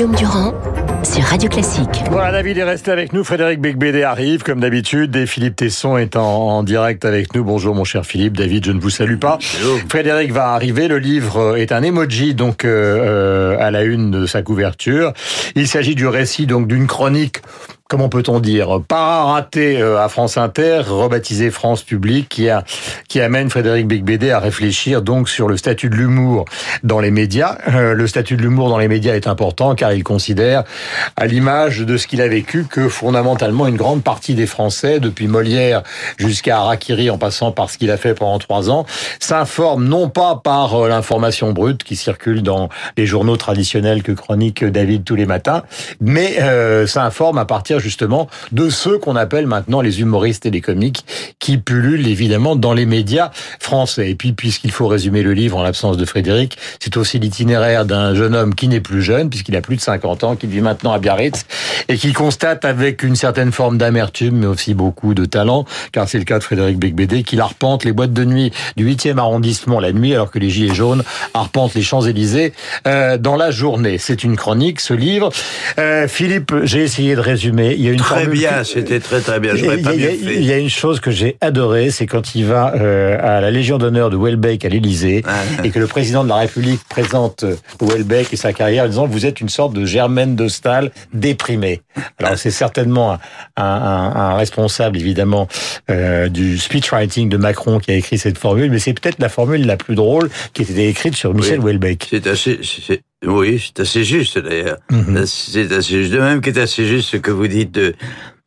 Guillaume Durand sur Radio Classique. Voilà, David est resté avec nous. Frédéric Becbédé arrive, comme d'habitude. Et Philippe Tesson est en, direct avec nous. Bonjour, mon cher Philippe. David, je ne vous salue pas. Frédéric va arriver. Le livre est un emoji, donc, euh, à la une de sa couverture. Il s'agit du récit, donc, d'une chronique comment peut-on dire, pas raté euh, à France Inter, rebaptisé France Publique, qui a qui amène Frédéric Becbédé à réfléchir donc sur le statut de l'humour dans les médias. Euh, le statut de l'humour dans les médias est important car il considère, à l'image de ce qu'il a vécu, que fondamentalement une grande partie des Français, depuis Molière jusqu'à Harakiri, en passant par ce qu'il a fait pendant trois ans, s'informent non pas par euh, l'information brute qui circule dans les journaux traditionnels que chronique David tous les matins, mais euh, s'informent à partir justement de ceux qu'on appelle maintenant les humoristes et les comiques qui pullulent évidemment dans les médias français. Et puis, puisqu'il faut résumer le livre en l'absence de Frédéric, c'est aussi l'itinéraire d'un jeune homme qui n'est plus jeune, puisqu'il a plus de 50 ans, qui vit maintenant à Biarritz, et qui constate avec une certaine forme d'amertume, mais aussi beaucoup de talent, car c'est le cas de Frédéric Becbédé, qu'il arpente les boîtes de nuit du 8e arrondissement la nuit, alors que les Gilets jaunes arpentent les Champs-Élysées euh, dans la journée. C'est une chronique, ce livre. Euh, Philippe, j'ai essayé de résumer il y a une très bien, c'était très très bien. Je pas mieux fait. Il y a une chose que j'ai adorée, c'est quand il va euh, à la Légion d'honneur de Welbeck à l'Élysée ah. et que le président de la République présente Welbeck et sa carrière en disant vous êtes une sorte de Germaine de Stahl déprimée. Alors c'est certainement un, un, un, responsable évidemment euh, du speechwriting de Macron qui a écrit cette formule, mais c'est peut-être la formule la plus drôle qui était écrite sur Michel Welbeck. C'est assez, oui, c'est assez juste d'ailleurs. Mhm. C'est assez juste. De même qu'est assez juste ce que vous dites de,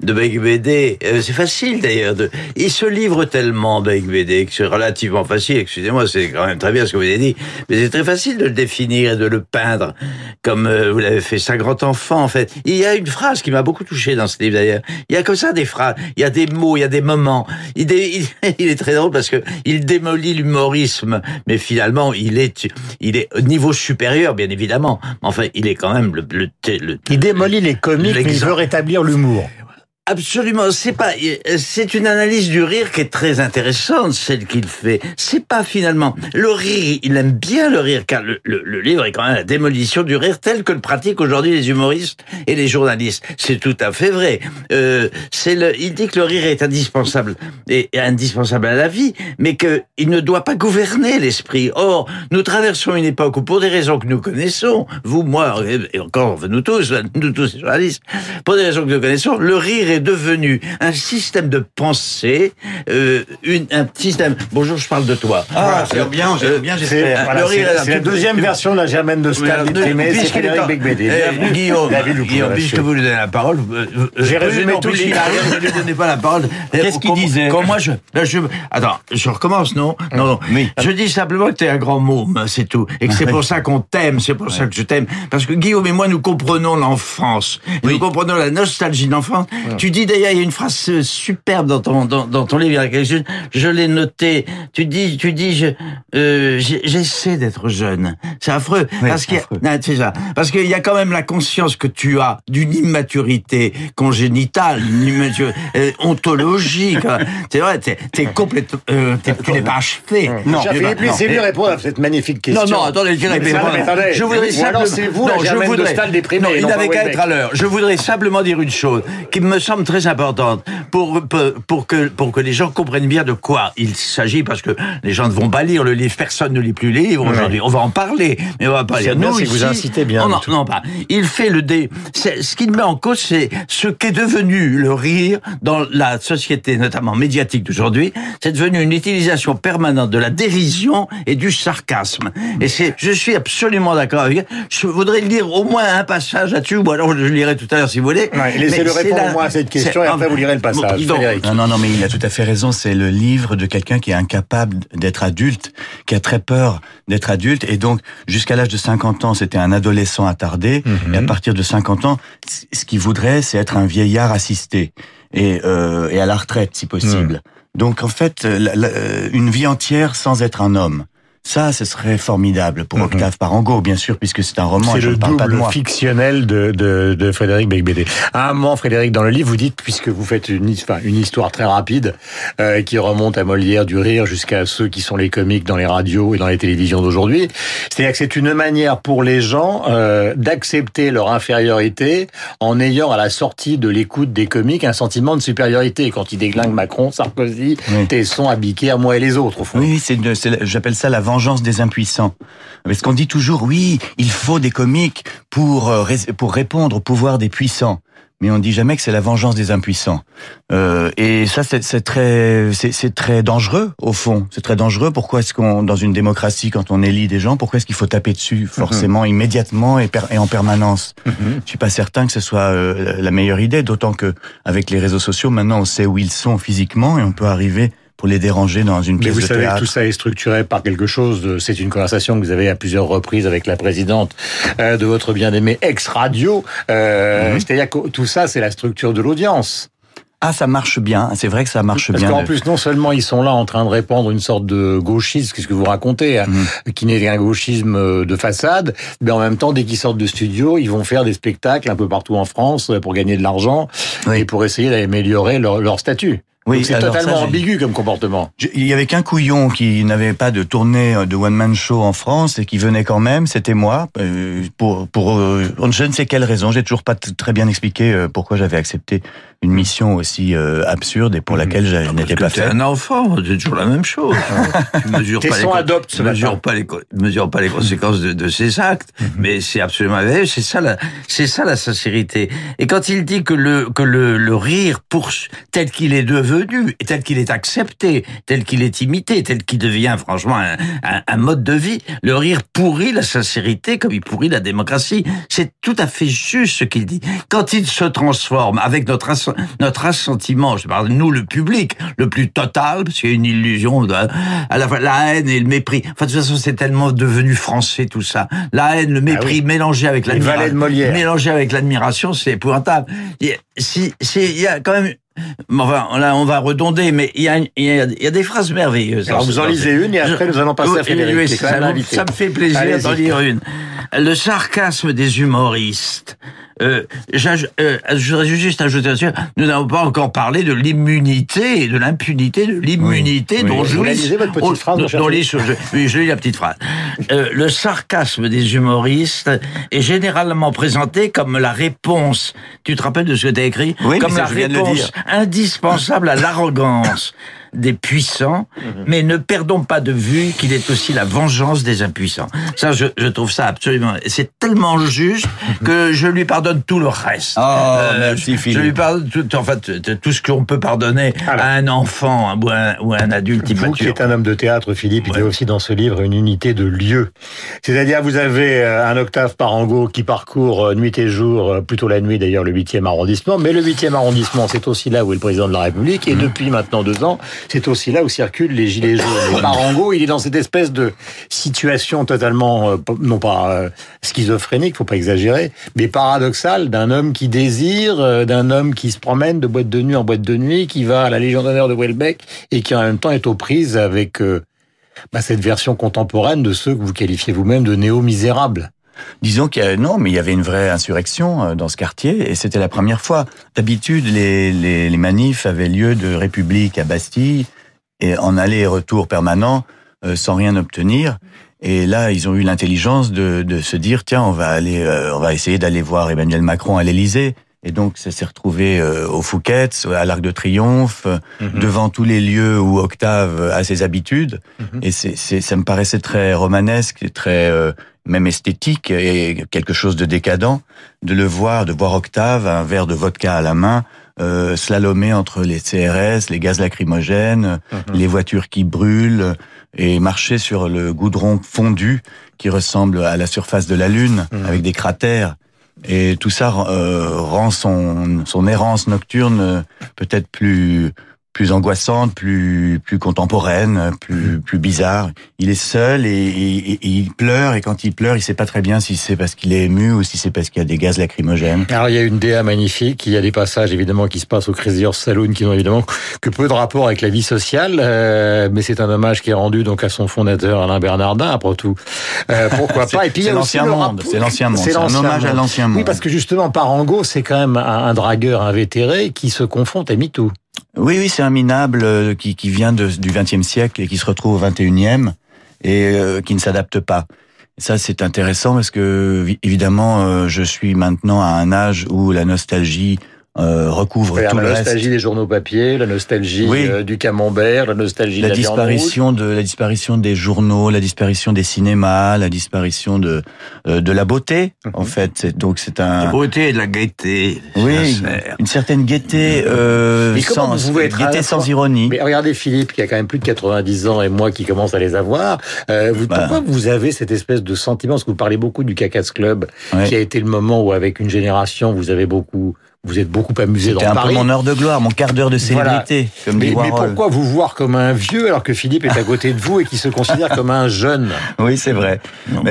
de Beck BD. Euh, c'est facile d'ailleurs. De... Il se livre tellement, Beck BD, que c'est relativement facile. Excusez-moi, c'est quand même très bien ce que vous avez dit. Mais c'est très facile de le définir et de le peindre comme euh, vous l'avez fait. Un grand enfant, en fait. Il y a une phrase qui m'a beaucoup touché dans ce livre d'ailleurs. Il y a comme ça des phrases. Il y a des mots, il y a des moments. Il, il, il est très drôle parce que il démolit l'humorisme. Mais finalement, il est, il est au niveau supérieur, bien évidemment. Mais enfin, il est quand même le, le, le il démolit les comiques, mais il veut rétablir l'humour. Absolument, c'est pas, c'est une analyse du rire qui est très intéressante, celle qu'il fait. C'est pas finalement le rire, il aime bien le rire, car le, le, livre est quand même la démolition du rire tel que le pratiquent aujourd'hui les humoristes et les journalistes. C'est tout à fait vrai. Euh, c'est le, il dit que le rire est indispensable et, indispensable à la vie, mais que il ne doit pas gouverner l'esprit. Or, nous traversons une époque où, pour des raisons que nous connaissons, vous, moi, et encore nous tous, nous tous les journalistes, pour des raisons que nous connaissons, le rire est devenu un système de pensée, euh, une, un système. Bonjour, je parle de toi. Ah, c'est bien, euh, bien, j'espère. c'est la deuxième version de la Germaine de Stahl déprimée, c'est Frédéric Becbédé. Eh, Guillaume, Guillaume, puisque vous lui donnez la parole, euh, j'ai résumé tout le livre. Ne lui donnez pas la parole. Qu'est-ce qu'il disait Quand moi je, attends, je recommence, non? Non, non. Je dis simplement que tu es un grand môme, c'est tout, et que c'est pour ça qu'on t'aime, c'est pour ça que je t'aime, parce que Guillaume et moi nous comprenons l'enfance, nous comprenons la nostalgie d'enfance. Tu dis d'ailleurs, il y a une phrase superbe dans ton, dans, dans ton livre, je, je l'ai noté. Tu dis, tu dis, je, euh, j'essaie d'être jeune. C'est affreux. parce qu'il c'est ça. Parce qu'il y a quand même la conscience que tu as d'une immaturité congénitale, une immaturité euh, ontologique. C'est vrai, t'es, es complètement, euh, tu n'es pas achevé. Non, Philippe, laissez-lui répondre à cette magnifique question. Non, non, attendez, je, je voudrais simplement, c'est vous, non, je voudrais, non, il n'avait qu'à être à l'heure. Je voudrais simplement dire une chose qui me semble très importante pour, pour, que, pour que les gens comprennent bien de quoi il s'agit, parce que les gens ne vont pas lire le livre, personne ne lit plus le livre aujourd'hui. On va en parler, mais on va pas lire. Nous, si vous incitez bien. Non, non, pas. Il fait le dé. Ce qu'il met en cause, c'est ce qu'est devenu le rire dans la société, notamment médiatique d'aujourd'hui. C'est devenu une utilisation permanente de la dérision et du sarcasme. Et c'est, je suis absolument d'accord avec. Je voudrais lire au moins un passage là-dessus, ou alors je lirai tout à l'heure si vous voulez. Laissez-le répondre au moins et après vous lirez le passage. Non, non, non, mais il a tout à fait raison. C'est le livre de quelqu'un qui est incapable d'être adulte, qui a très peur d'être adulte. Et donc, jusqu'à l'âge de 50 ans, c'était un adolescent attardé. Mhm. Et à partir de 50 ans, ce qu'il voudrait, c'est être un vieillard assisté. Et, euh, et à la retraite, si possible. Mhm. Donc, en fait, une vie entière sans être un homme. Ça, ce serait formidable pour Octave Parango, bien sûr, puisque c'est un roman. C'est le pas de double moi. fictionnel de, de, de Frédéric Becbédé. À un moment, Frédéric, dans le livre, vous dites, puisque vous faites une, enfin, une histoire très rapide, euh, qui remonte à Molière, du rire, jusqu'à ceux qui sont les comiques dans les radios et dans les télévisions d'aujourd'hui, c'est-à-dire que c'est une manière pour les gens euh, d'accepter leur infériorité en ayant à la sortie de l'écoute des comiques un sentiment de supériorité. Quand ils déglinguent Macron, Sarkozy, Oui. Tesson, Abiquet, à moi et les autres, au fond. Oui, c'est, une- c'est- j'appelle ça la vengeance des impuissants. Parce qu'on dit toujours, oui, il faut des comiques pour euh, pour répondre au pouvoir des puissants. Mais on dit jamais que c'est la vengeance des impuissants. Euh, et ça, c'est, très, c'est, très dangereux au fond. C'est très dangereux. Pourquoi est-ce qu'on, dans une démocratie, quand on élit des gens, pourquoi est-ce qu'il faut taper dessus forcément, immédiatement et, per- et en permanence? Mhm. Je suis pas certain que ce soit euh, la meilleure idée. D'autant que avec les réseaux sociaux, maintenant, on sait où ils sont physiquement et on peut arriver pour les déranger dans une Mais pièce vous de savez théâtre. que tout ça est structuré par quelque chose. de- C'est une conversation que vous avez à plusieurs reprises avec la présidente euh, de votre bien-aimé ex-radio. Euh, Mhm. C'est-à-dire que tout ça, c'est la structure de l'audience. Ah, ça marche bien. C'est vrai que ça marche Parce bien. qu'en de- plus, non seulement ils sont là en train de répandre une sorte de gauchisme, qu'est-ce que vous racontez, Mhm. qui n'est qu'un gauchisme euh, de façade, mais en même temps, dès qu'ils sortent de studio, ils vont faire des spectacles un peu partout en France euh, pour gagner de l'argent Oui. et pour essayer d'améliorer leur, leur statut. Oui, c'est ça, totalement ambigu comme comportement. Je- Il y avait qu'un couillon qui n'avait pas de tournée euh, de one man show en France et qui venait quand même, c'était moi. euh, Pour pour euh, je ne sais quelle raison, j'ai toujours pas très bien expliqué pourquoi j'avais accepté une mission aussi euh, absurde et pour laquelle je n'étais pas fait. un enfant, c'est toujours la même chose. tu mesures pas les, Tesson con- adopte ce tu mesures pas les, mesures pas les conséquences de, de ses actes, mais c'est absolument vrai. C'est ça la, c'est ça la sincérité. Et quand il dit que le que le, le rire pour tel qu'il est devenu, et tel qu'il est accepté, tel qu'il est imité, tel qu'il devient franchement un, un, un mode de vie, le rire pourrit la sincérité comme il pourrit la démocratie. C'est tout à fait juste ce qu'il dit. Quand il se transforme avec notre notre assentiment, je parle nous le public, le plus total, parce qu'il y a une illusion de, à la fois la haine et le mépris. Enfin, de toute façon, c'est tellement devenu français tout ça. La haine, le mépris oui. mélangé avec l'admiration, mélangé avec l'admiration, c'est épouvantable. Il y a- Si, si, il y a quand même. Enfin, là, on va redonder, mais il y a, il y a, il y a des phrases merveilleuses. Alors vous en lisez une et après nous allons passer à Frédéric. oui, ça, ça me fait plaisir d'en lire une. Le sarcasme des humoristes. Euh, euh, je voudrais juste ajouter là-dessus, nous n'avons pas encore parlé de l'immunité et de l'impunité, de l'immunité Oui, dont oui. Vous jouissent... lisez, votre petite oh, phrase, dont je, oui, je lis la petite phrase. Euh, le sarcasme des humoristes est généralement présenté comme la réponse, tu te rappelles de ce que tu as écrit Oui, Comme mais ça, la réponse indispensable à l'arrogance des puissants, Mhm. mais ne perdons pas de vue qu'il est aussi la vengeance des impuissants. Ça, je, je trouve ça absolument... C'est tellement juste que je lui pardonne tout le reste. Euh, Oh, merci, je, je Philippe. lui pardonne tout, en fait, tout ce qu'on peut pardonner Alors. à un enfant hein, ou un, ou un adulte Vous qui immature. êtes un homme de théâtre, Philippe, il y a aussi dans ce livre une unité de lieu. C'est-à-dire, vous avez euh, un Octave Parango qui parcourt euh, nuit et jour, plutôt la nuit d'ailleurs, le 8e arrondissement. Mais le 8e arrondissement, c'est aussi là où est le président de la République. Et depuis maintenant deux ans, c'est aussi là où circulent les gilets jaunes. Et Parango, il est dans cette espèce de situation totalement, euh, non pas euh, schizophrénique, faut pas exagérer, mais paradoxale d'un homme qui désire, euh, d'un homme qui se promène de boîte de nuit en boîte de nuit, qui va à la Légion d'honneur de Welbeck et qui en même temps est aux prises avec euh, bah, cette version contemporaine de ceux que vous qualifiez vous-même de néo-misérables. Disons qu'il y a, non, mais il y avait une vraie insurrection euh, dans ce quartier et c'était la première fois. D'habitude, les, les, les manifs avaient lieu de République à Bastille et en aller et retour permanent euh, sans rien obtenir. Et là, ils ont eu l'intelligence de, de se dire tiens, on va aller, euh, on va essayer d'aller voir Emmanuel Macron à l'Élysée. Et donc, ça s'est retrouvé euh, au Fouquet's, à l'Arc de Triomphe, euh, devant tous les lieux où Octave a ses habitudes. Et c'est, ça me paraissait très romanesque, très euh, même esthétique et quelque chose de décadent de le voir, de voir Octave, un verre de vodka à la main, euh, slalomer entre les CRS, les gaz lacrymogènes, les voitures qui brûlent et marcher sur le goudron fondu qui ressemble à la surface de la Lune avec des cratères. Et tout ça euh, rend son, son errance nocturne euh, peut-être plus plus angoissante, plus plus contemporaine, plus plus bizarre. Il est seul et, et- et il pleure et quand il pleure, il sait pas très bien si c'est parce qu'il est ému ou si c'est parce qu'il y a des gaz lacrymogènes. Alors il y a une DA magnifique, il y a des passages évidemment qui se passent au Crazy Horse Saloon qui n'ont évidemment que peu de rapport avec la vie sociale, euh, mais c'est un hommage qui est rendu donc à son fondateur Alain Bernardin après tout. Euh, pourquoi pas? Et puis il y a l'ancien monde, c'est l'ancien monde, c'est un hommage à l'ancien monde. Oui, parce que justement Parango c'est quand même un, un dragueur invétéré qui se confronte à MeToo. Oui, oui, c'est un minable euh, qui, qui vient du XXe siècle et qui se retrouve au XXIe et euh, qui ne s'adapte pas. Ça, c'est intéressant parce que, vi- évidemment, euh, je suis maintenant à un âge où la nostalgie euh, recouvre tout la le reste. nostalgie des journaux papier, la nostalgie Oui. euh, du camembert, la nostalgie La de la disparition de la disparition des journaux, la disparition des cinémas, la disparition de euh, de la beauté. Mhm. En fait, c'est donc c'est La un beauté et de la gaieté. oui sincère. une certaine gaieté euh, sans vous pouvez être gaieté la sans ironie. Mais regardez Philippe qui a quand même plus de 90 ans et moi qui commence à les avoir. Euh, vous, Bah. Pourquoi vous avez cette espèce de sentiment? Parce que vous parlez beaucoup du Cacas Club, Ouais. qui a été le moment où avec une génération vous avez beaucoup, vous êtes beaucoup amusé dans C'était un peu mon heure de gloire, mon quart d'heure de célébrité, comme mais, dit mais Warhol. pourquoi vous voir comme un vieux alors que Philippe est à côté de vous et qui se considère comme un jeune? Oui, c'est vrai.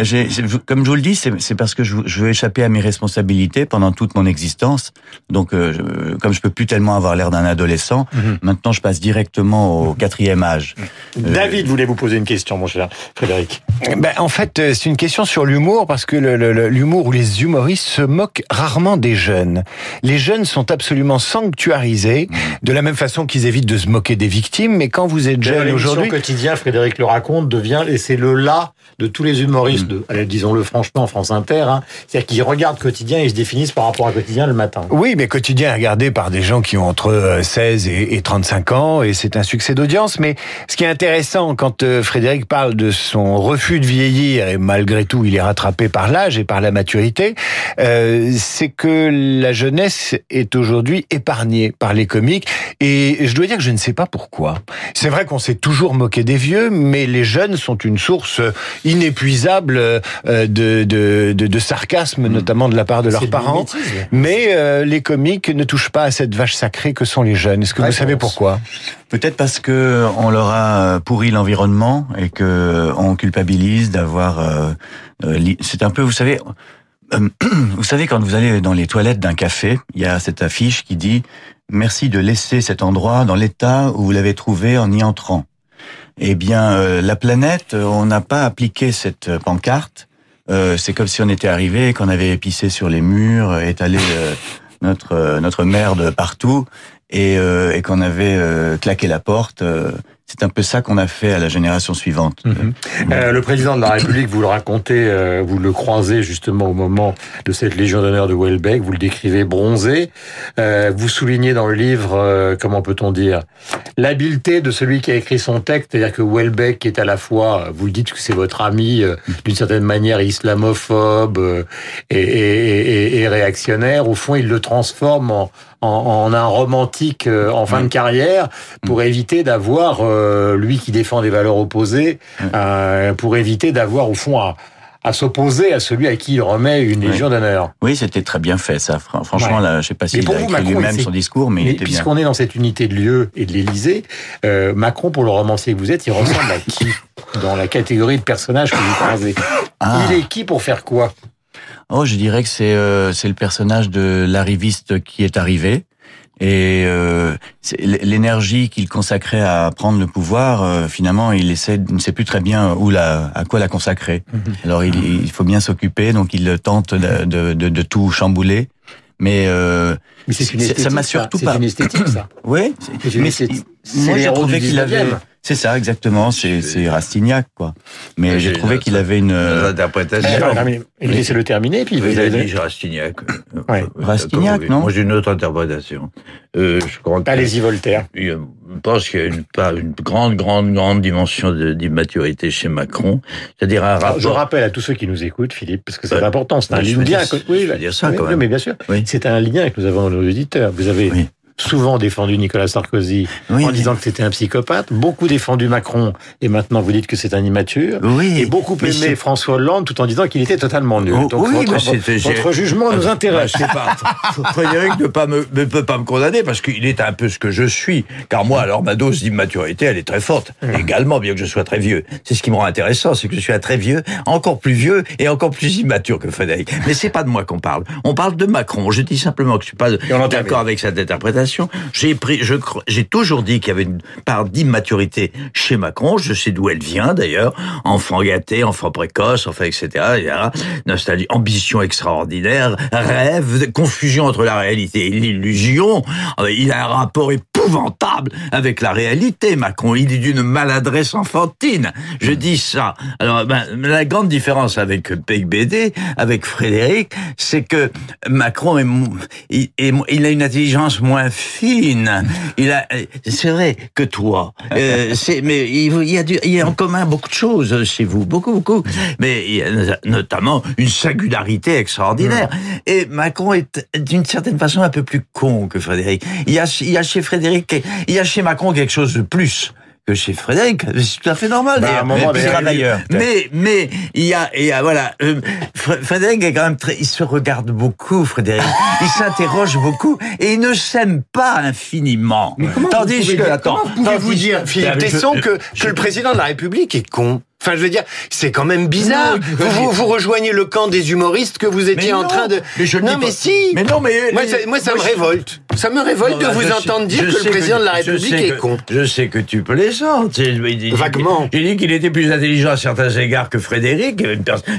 J'ai- comme je vous le dis, c'est, parce que je, je veux échapper à mes responsabilités pendant toute mon existence. Donc, euh, je- comme je peux plus tellement avoir l'air d'un adolescent, Mhm. maintenant je passe directement au quatrième âge. Euh, David voulait vous poser une question, mon cher Frédéric. Ben, en fait, euh, c'est une question sur l'humour parce que le- le- le- l'humour ou les humoristes se moquent rarement des jeunes. Les jeunes sont absolument sanctuarisés de la même façon qu'ils évitent de se moquer des victimes. Mais quand vous êtes jeune aujourd'hui, quotidien, Frédéric le raconte, devient, et c'est le là de tous les humoristes, de, allez, disons-le franchement, France Inter, hein, c'est-à-dire qu'ils regardent quotidien et ils se définissent par rapport à quotidien le matin. Oui, mais quotidien est regardé par des gens qui ont entre euh, 16 et, et 35 ans et c'est un succès d'audience. Mais ce qui est intéressant quand euh, Frédéric parle de son refus de vieillir et malgré tout il est rattrapé par l'âge et par la maturité, euh, c'est que la jeunesse est aujourd'hui épargnée par les comiques et je dois dire que je ne sais pas pourquoi. C'est vrai qu'on s'est toujours moqué des vieux, mais les jeunes sont une source inépuisable euh, de, de, de, de sarcasme, notamment de la part de leurs parents. Mais euh, les comiques ne touchent pas à cette vache sacrée que sont les jeunes. Est-ce que vous savez pourquoi Peut-être parce que on leur a pourri l'environnement et que on culpabilise d'avoir. euh, euh, c'est un peu, vous savez. euh, Vous savez, quand vous allez dans les toilettes d'un café, il y a cette affiche qui dit Merci de laisser cet endroit dans l'état où vous l'avez trouvé en y entrant. Eh bien, euh, la planète, euh, on n'a pas appliqué cette euh, pancarte. Euh, c'est comme si on était arrivé, qu'on avait pissé sur les murs, étalé euh, notre notre merde partout, et, et qu'on avait claqué la porte. Euh, c'est un peu ça qu'on a fait à la génération suivante. Mhm. Euh, le président de la République, vous le racontez, euh, vous le croisez justement au moment de cette Légion d'honneur de Welbeck, vous le décrivez bronzé. Euh, vous soulignez dans le livre, euh, comment peut-on dire, l'habileté de celui qui a écrit son texte, c'est-à-dire que Welbeck est à la fois, euh, vous le dites que c'est votre ami, euh, d'une certaine manière islamophobe euh, et, et- et- et réactionnaire. Au fond, il le transforme en, en, en un romantique euh, en fin de carrière pour éviter d'avoir, euh, lui qui défend des valeurs opposées, euh, pour éviter d'avoir au fond à, à s'opposer à celui à qui il remet une légion d'honneur. Oui, c'était très bien fait, ça. Fran- Franchement, Ouais. là, je sais pas s'il pour a écrit lui-même son discours, mais il Mais puisqu'on est dans cette unité de lieu et de l'Élysée, euh, Macron, pour le romancier que vous êtes, il ressemble à qui dans la catégorie de personnages que vous croisez? Ah. Il est qui pour faire quoi? Oh, je dirais que c'est euh, c'est le personnage de l'arriviste qui est arrivé. Et euh, c'est l'énergie qu'il consacrait à prendre le pouvoir, euh, finalement, il essaie, il ne sait plus très bien où la, à quoi la consacrer. Alors, il, il faut bien s'occuper, donc il tente de, de, de, de tout chambouler. Mais euh, Mais c'est une C'est- ça esthétique. m'a surtout C'est pas- une esthétique, ça. oui, C'est une mais esthétique. c'est- moi C'est j'ai trouvé qu'il avait. 19e. C'est ça, exactement. C'est c'est Rastignac, quoi. Mais j'ai trouvé qu'il avait une. Nos euh, interprétations. Eh, non, mais Laissez-le terminer, puis avez allez... dit Rastignac. Ouais. Euh, Rastignac, non Moi, j'ai une autre interprétation. Euh, je crois que- Allez-y, Voltaire. Je pense qu'il y a une, pas une grande, grande, grande dimension de- d'immaturité chez Macron. C'est-à-dire un rapport. je rappelle à tous ceux qui nous écoutent, Philippe, parce que c'est important, c'est un lien veux dire- que- oui, je veux dire ça, oui, quand même. mais bien sûr, Oui. c'est un lien que nous avons nos auditeurs. Vous avez Oui. Souvent défendu Nicolas Sarkozy Oui, en mais- disant que c'était un psychopathe, beaucoup défendu Macron et maintenant vous dites que c'est un immature, Oui, et beaucoup aimé François Hollande tout en disant qu'il était totalement nul. Oh, Donc oui, votre, jugement nous intéresse. Je sais pas. Frédéric ne, pas me, ne peut pas me condamner parce qu'il est un peu ce que je suis. Car moi, alors, ma dose d'immaturité, elle est très forte. Également, bien que je sois très vieux. C'est ce qui me rend intéressant, c'est que je suis un très vieux, encore plus vieux et encore plus immature que Frédéric. Mais c'est pas de moi qu'on parle. On parle de Macron. Je dis simplement que je suis pas d'accord avec cette interprétation. J'ai pris, j'ai toujours dit qu'il y avait une part d'immaturité chez Macron. Je sais d'où elle vient d'ailleurs. Enfant gâté, enfant précoce, enfin, etc. etc. Ambition extraordinaire, rêve, confusion entre la réalité et l'illusion. Euh, Il a un rapport épouvantable avec la réalité, Macron. Il est d'une maladresse enfantine. Je dis ça. Alors, ben, la grande différence avec BD, avec Frédéric, c'est que Macron est, il, est mo- il a une intelligence moins fine. Il a, c'est vrai que toi, euh, mais il, il y a du, il y a en commun beaucoup de choses chez vous, beaucoup, beaucoup. Mais il y a notamment une singularité extraordinaire. Et Macron est d'une certaine façon un peu plus con que Frédéric. Il y a, il y a chez Frédéric, il y a chez Macron quelque chose de plus que chez Frédéric. C'est tout à fait normal. Bah, à d'ailleurs. un moment, Mais- d'ailleurs, mais, mais, il y a, il y a, voilà, euh, Fr- Frédéric est quand même très, il se regarde beaucoup, Frédéric. Il s'interroge beaucoup et il ne s'aime pas infiniment. Tandis que, attends, Pouvez-vous tandis- dire, Philippe Ah, mais je- Tesson, que, je- que le président de la République est con Enfin, je veux dire, c'est quand même bizarre. Non, vous, vous, vous rejoignez le camp des humoristes que vous étiez Mais en non, train de. mais je non, mais pas. si. Mais non, mais Moi, ça, moi, ça me je- révolte. Ça me révolte Non, de bah, vous sais- entendre dire que le président de la République est que- con. Je sais que tu plaisantes. Vaguement. J'ai dit qu'il était plus intelligent à certains égards que Frédéric.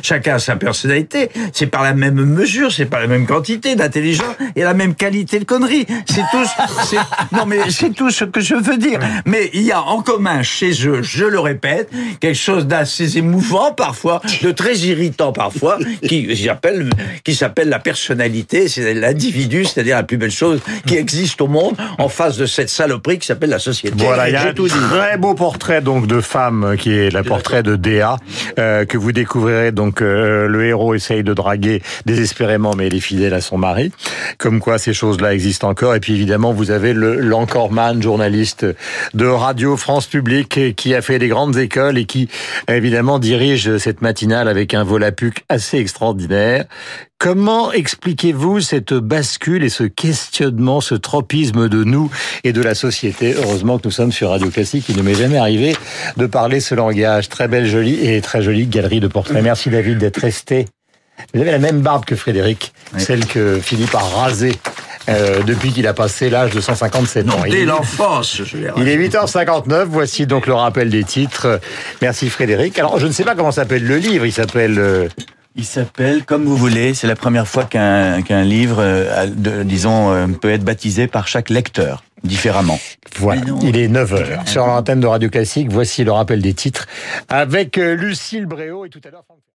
Chacun a sa personnalité. C'est par la même mesure, c'est pas la même quantité d'intelligence et la même qualité de connerie. C'est tout. Non, mais c'est tout ce que je veux dire. Mais il y a en commun chez eux, je le répète, quelque chose d'assez émouvant parfois, de très irritant parfois, qui s'appelle, qui s'appelle la personnalité, c'est l'individu, c'est-à-dire la plus belle chose qui existe au monde en face de cette saloperie qui s'appelle la société. Voilà, il y a un très beau portrait donc de femme euh, qui est le portrait de Déa euh, que vous découvrirez donc euh, le héros essaye de draguer désespérément mais elle est fidèle à son mari. Comme quoi ces choses-là existent encore et puis évidemment vous avez le l'encoreman journaliste de Radio France Publique qui a fait des grandes écoles et qui évidemment dirige cette matinale avec un volapuc assez extraordinaire. Comment expliquez-vous cette bascule et ce questionnement, ce tropisme de nous et de la société? Heureusement que nous sommes sur Radio Classique, il ne m'est jamais arrivé de parler ce langage. Très belle, jolie et très jolie galerie de portraits. Merci David d'être resté. Vous avez la même barbe que Frédéric, celle que Philippe a rasée euh, depuis qu'il a passé l'âge de 157 ans. Il Dès est- l'enfance, je il est 8h59, voici donc le rappel des titres. Merci Frédéric. Alors je ne sais pas comment s'appelle le livre, il s'appelle... euh, Il s'appelle Comme vous voulez. C'est la première fois qu'un qu'un livre, euh, de- disons, euh, peut être baptisé par chaque lecteur différemment. Voilà, il est 9h. Sur l'antenne de Radio Classique, voici le rappel des titres avec euh, Lucille Bréau et tout à l'heure... Franck-